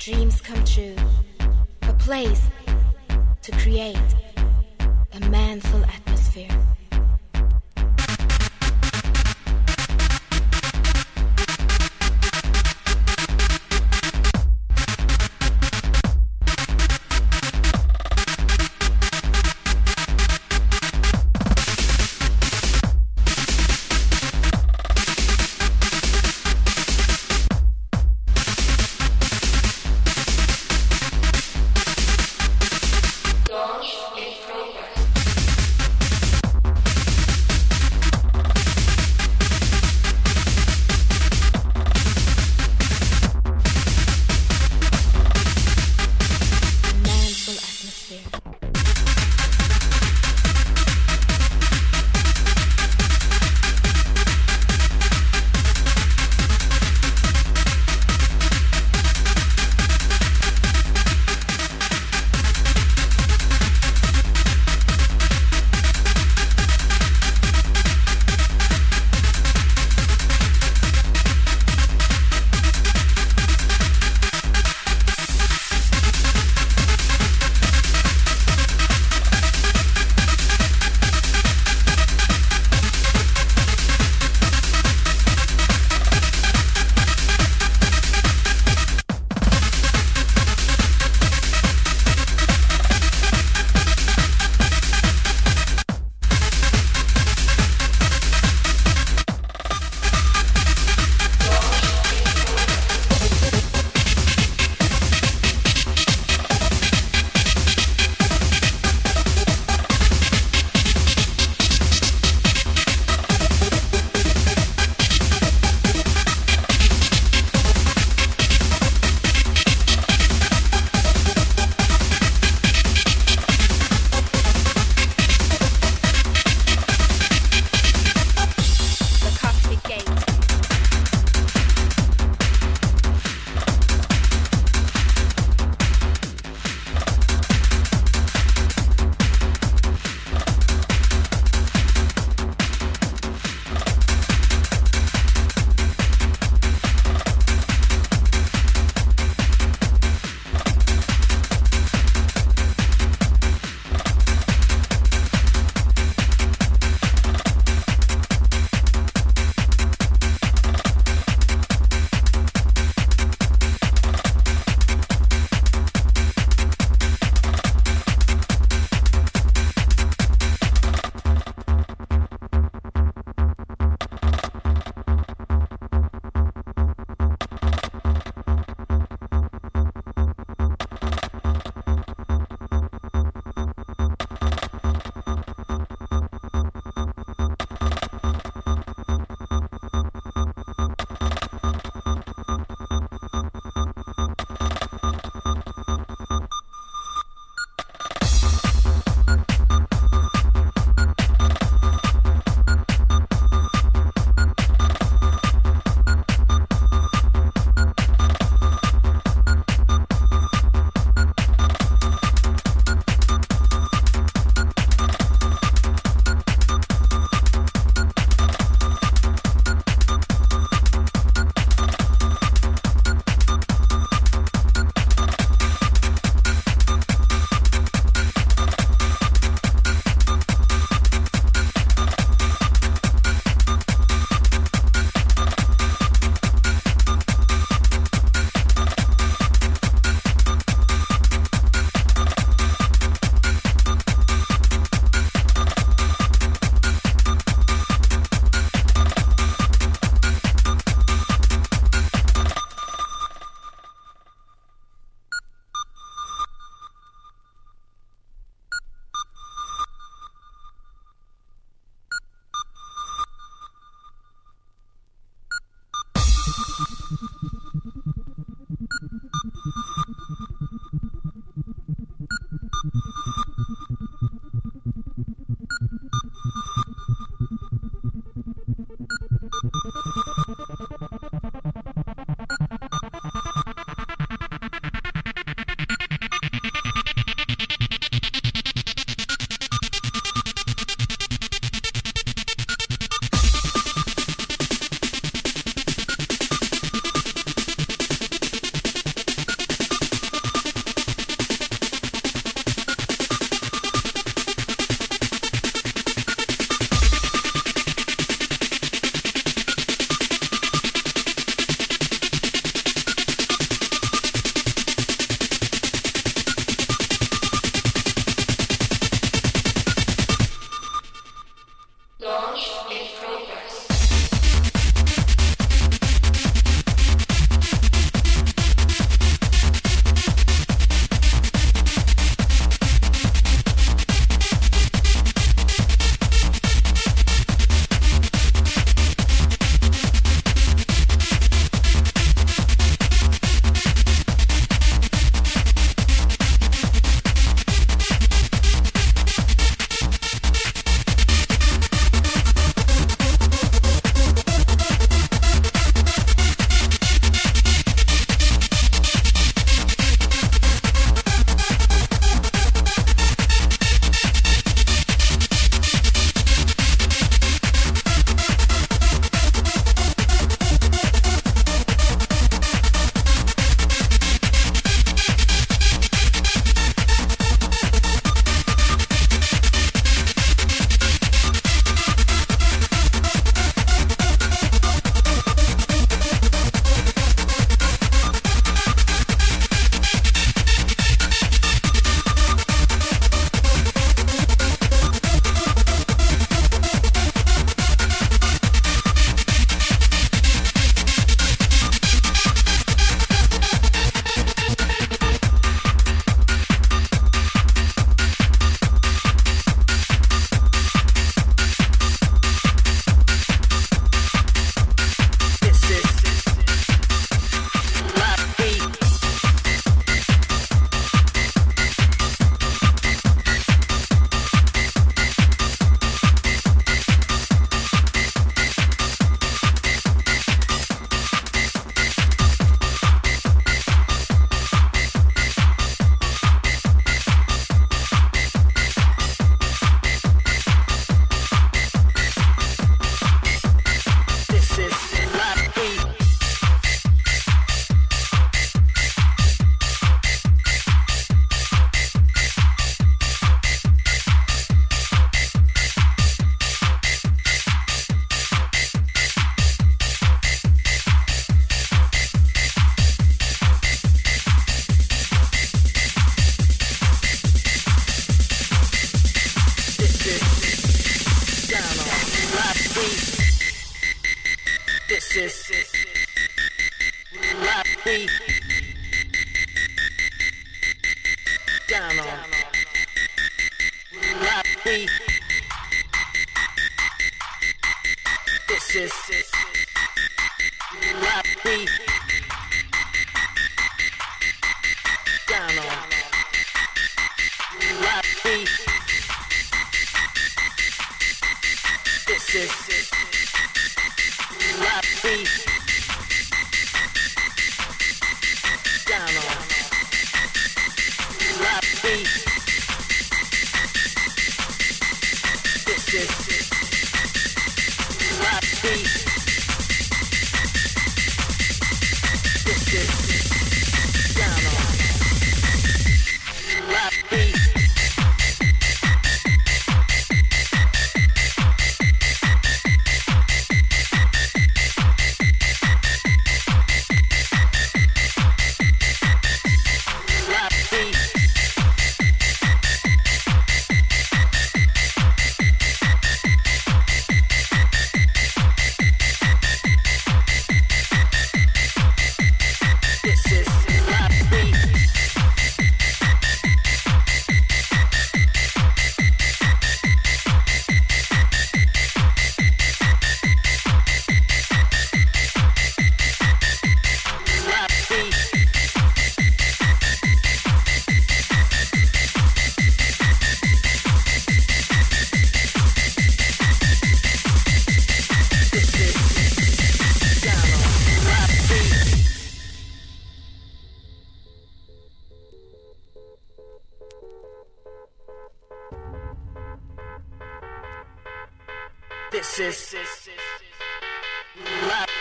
dreams come true, a place to create a manful atmosphere.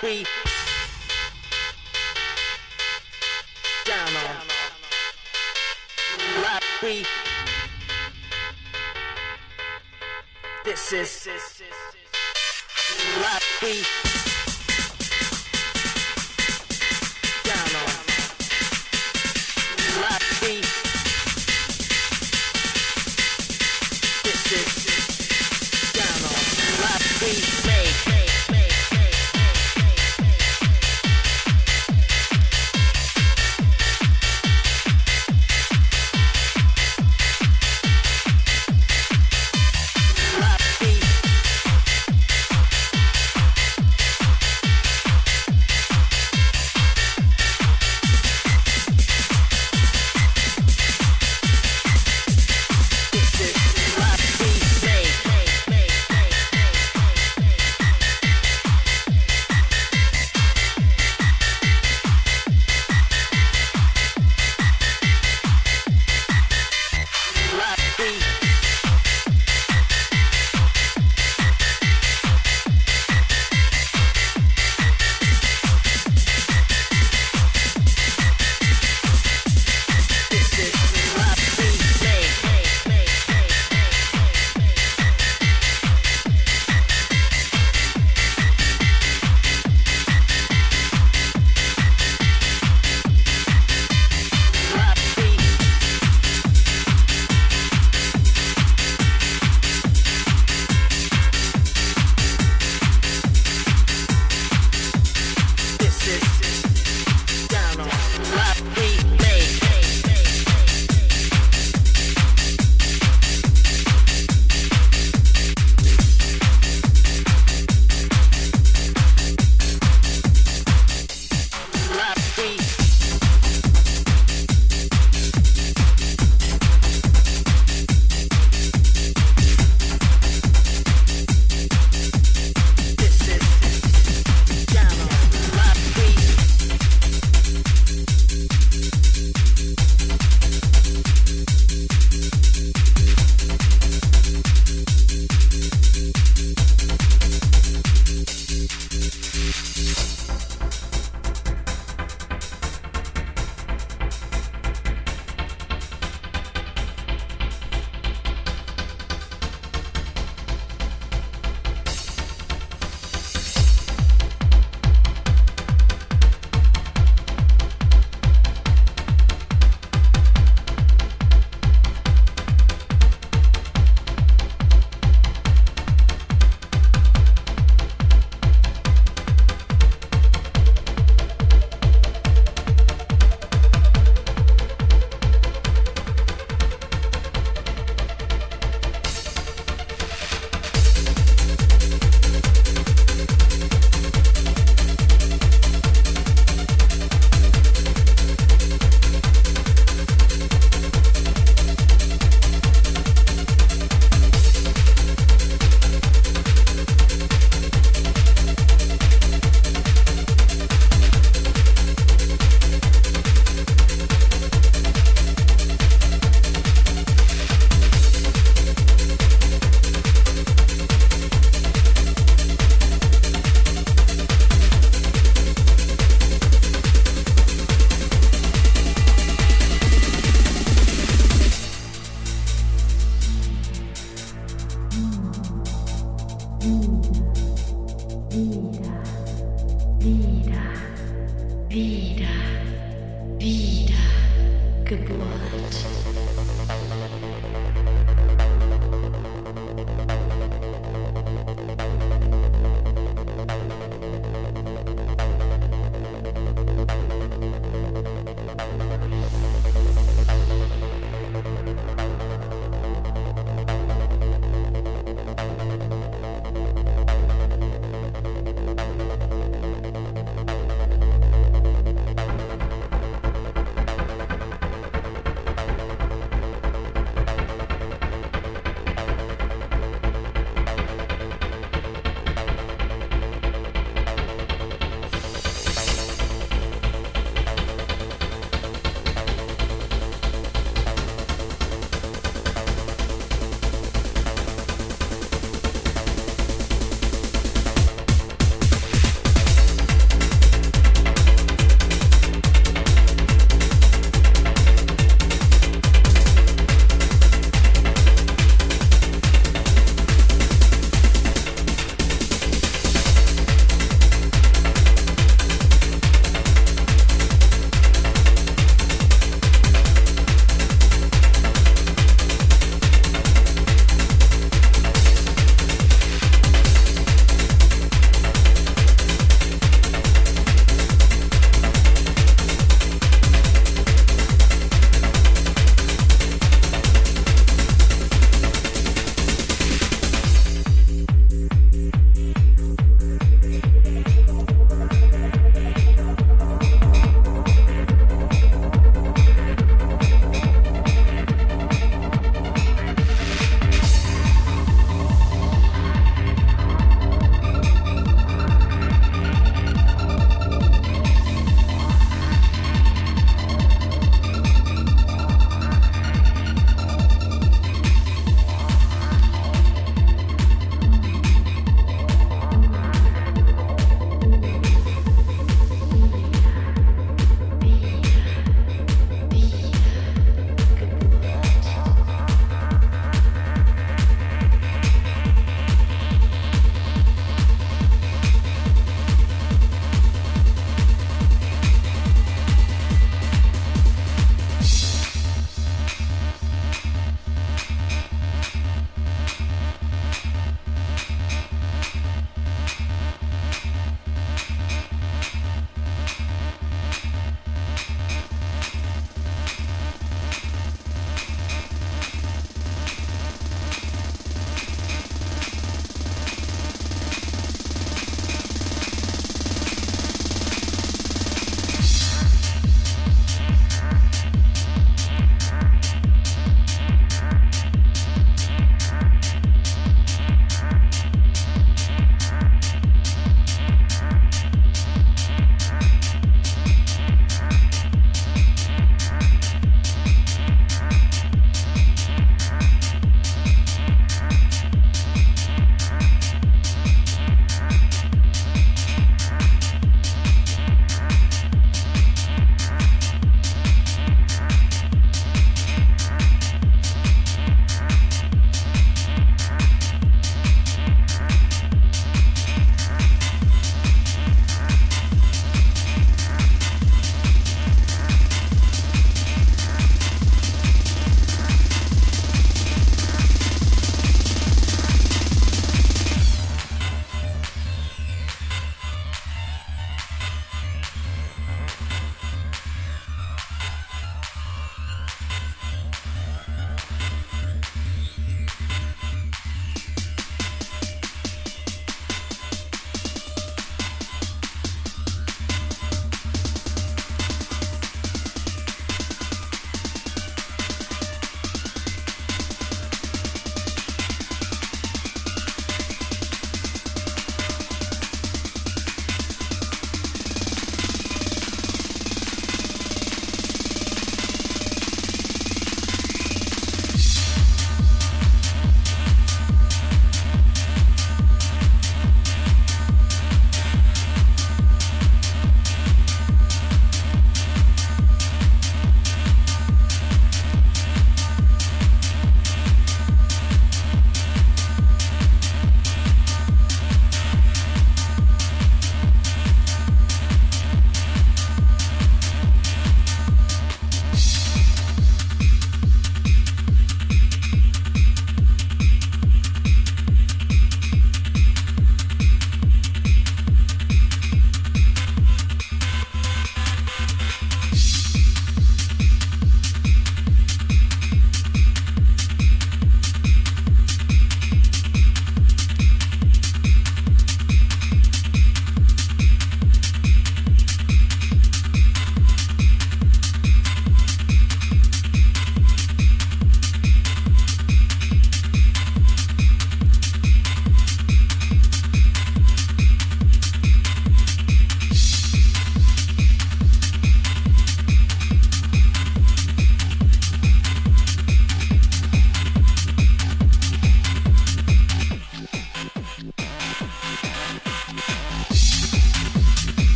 Beat. Down on beat. This is rap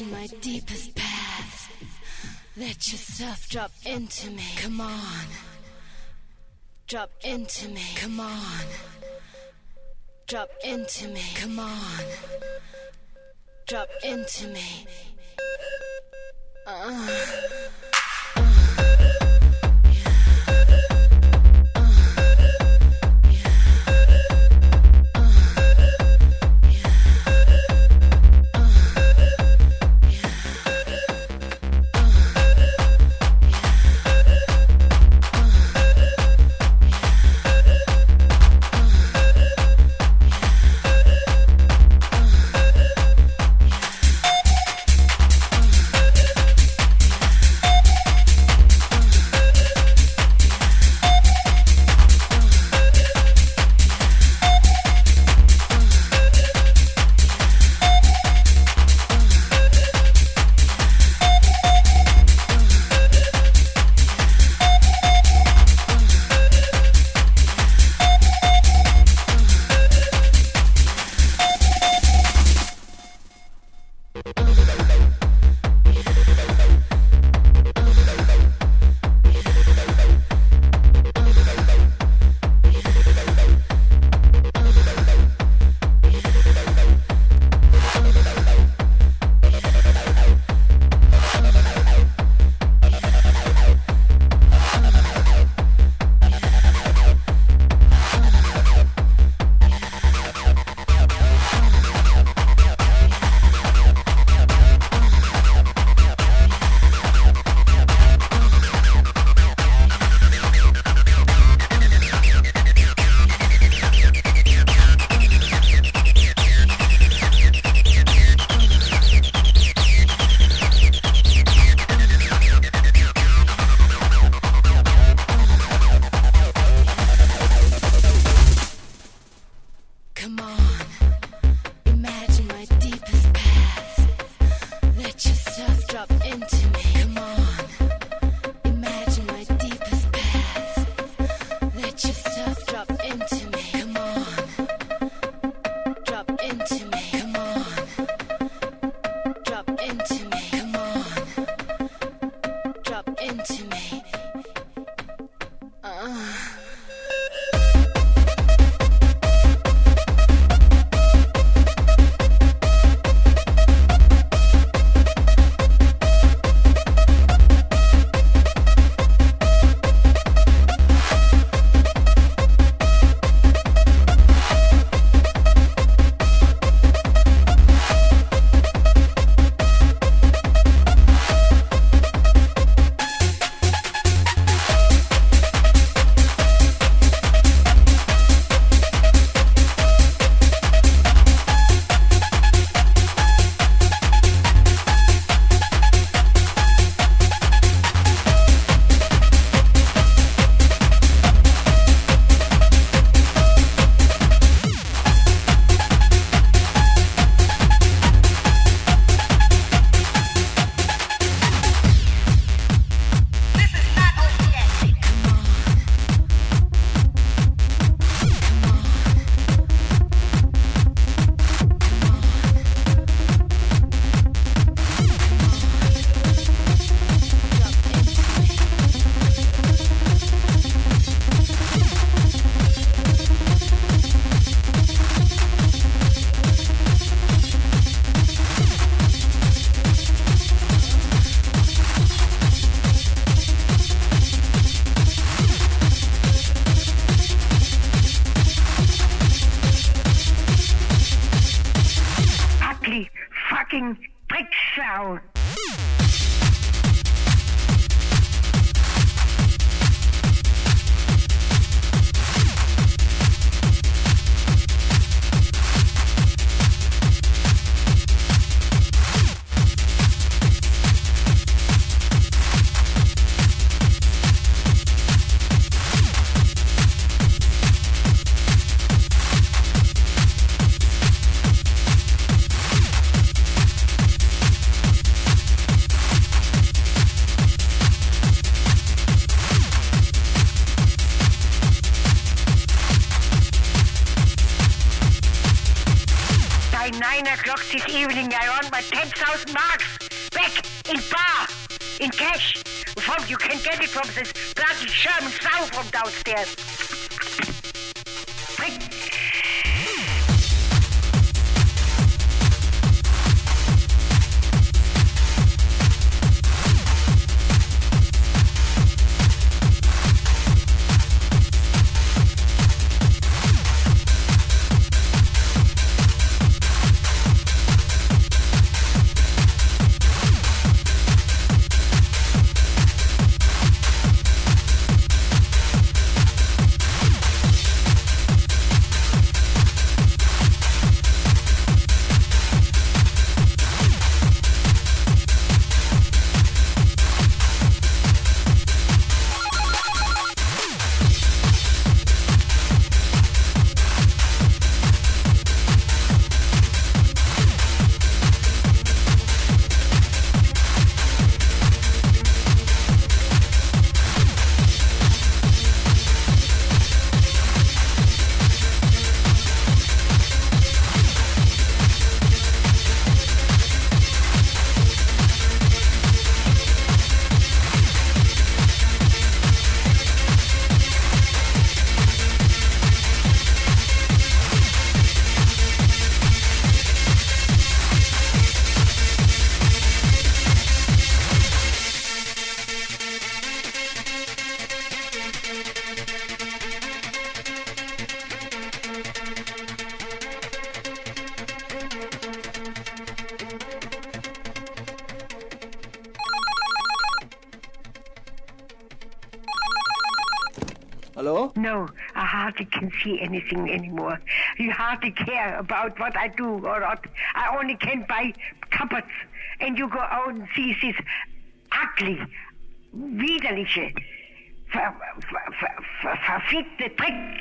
Imagine my deepest path. Let yourself drop into me. Come on. Drop into me. Come on. Drop into me. Come on. Drop into me. Come see anything anymore. You hardly care about what I do or not. I only can buy cupboards. And you go out and see this ugly, widerliche, ver, ver, verfickte Dreck.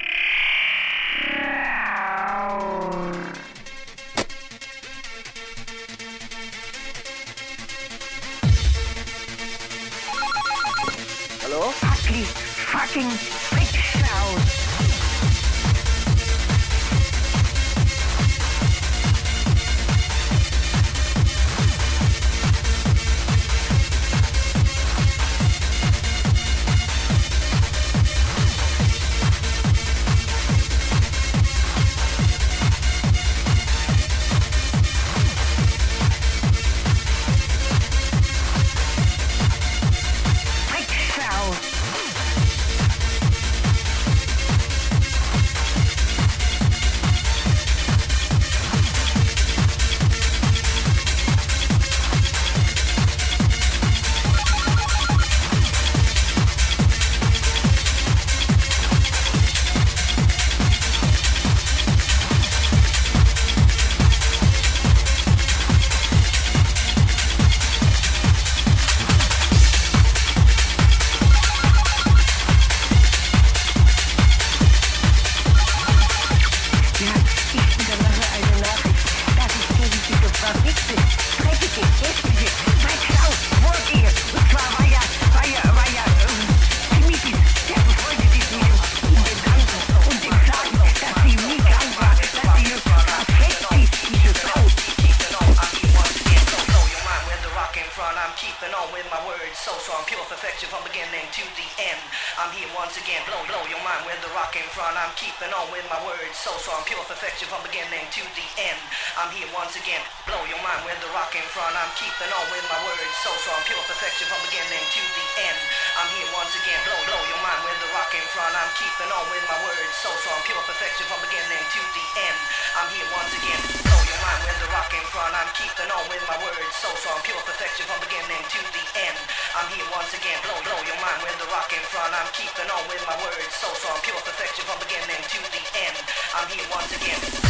Hallo? Ugly, fucking down here once again.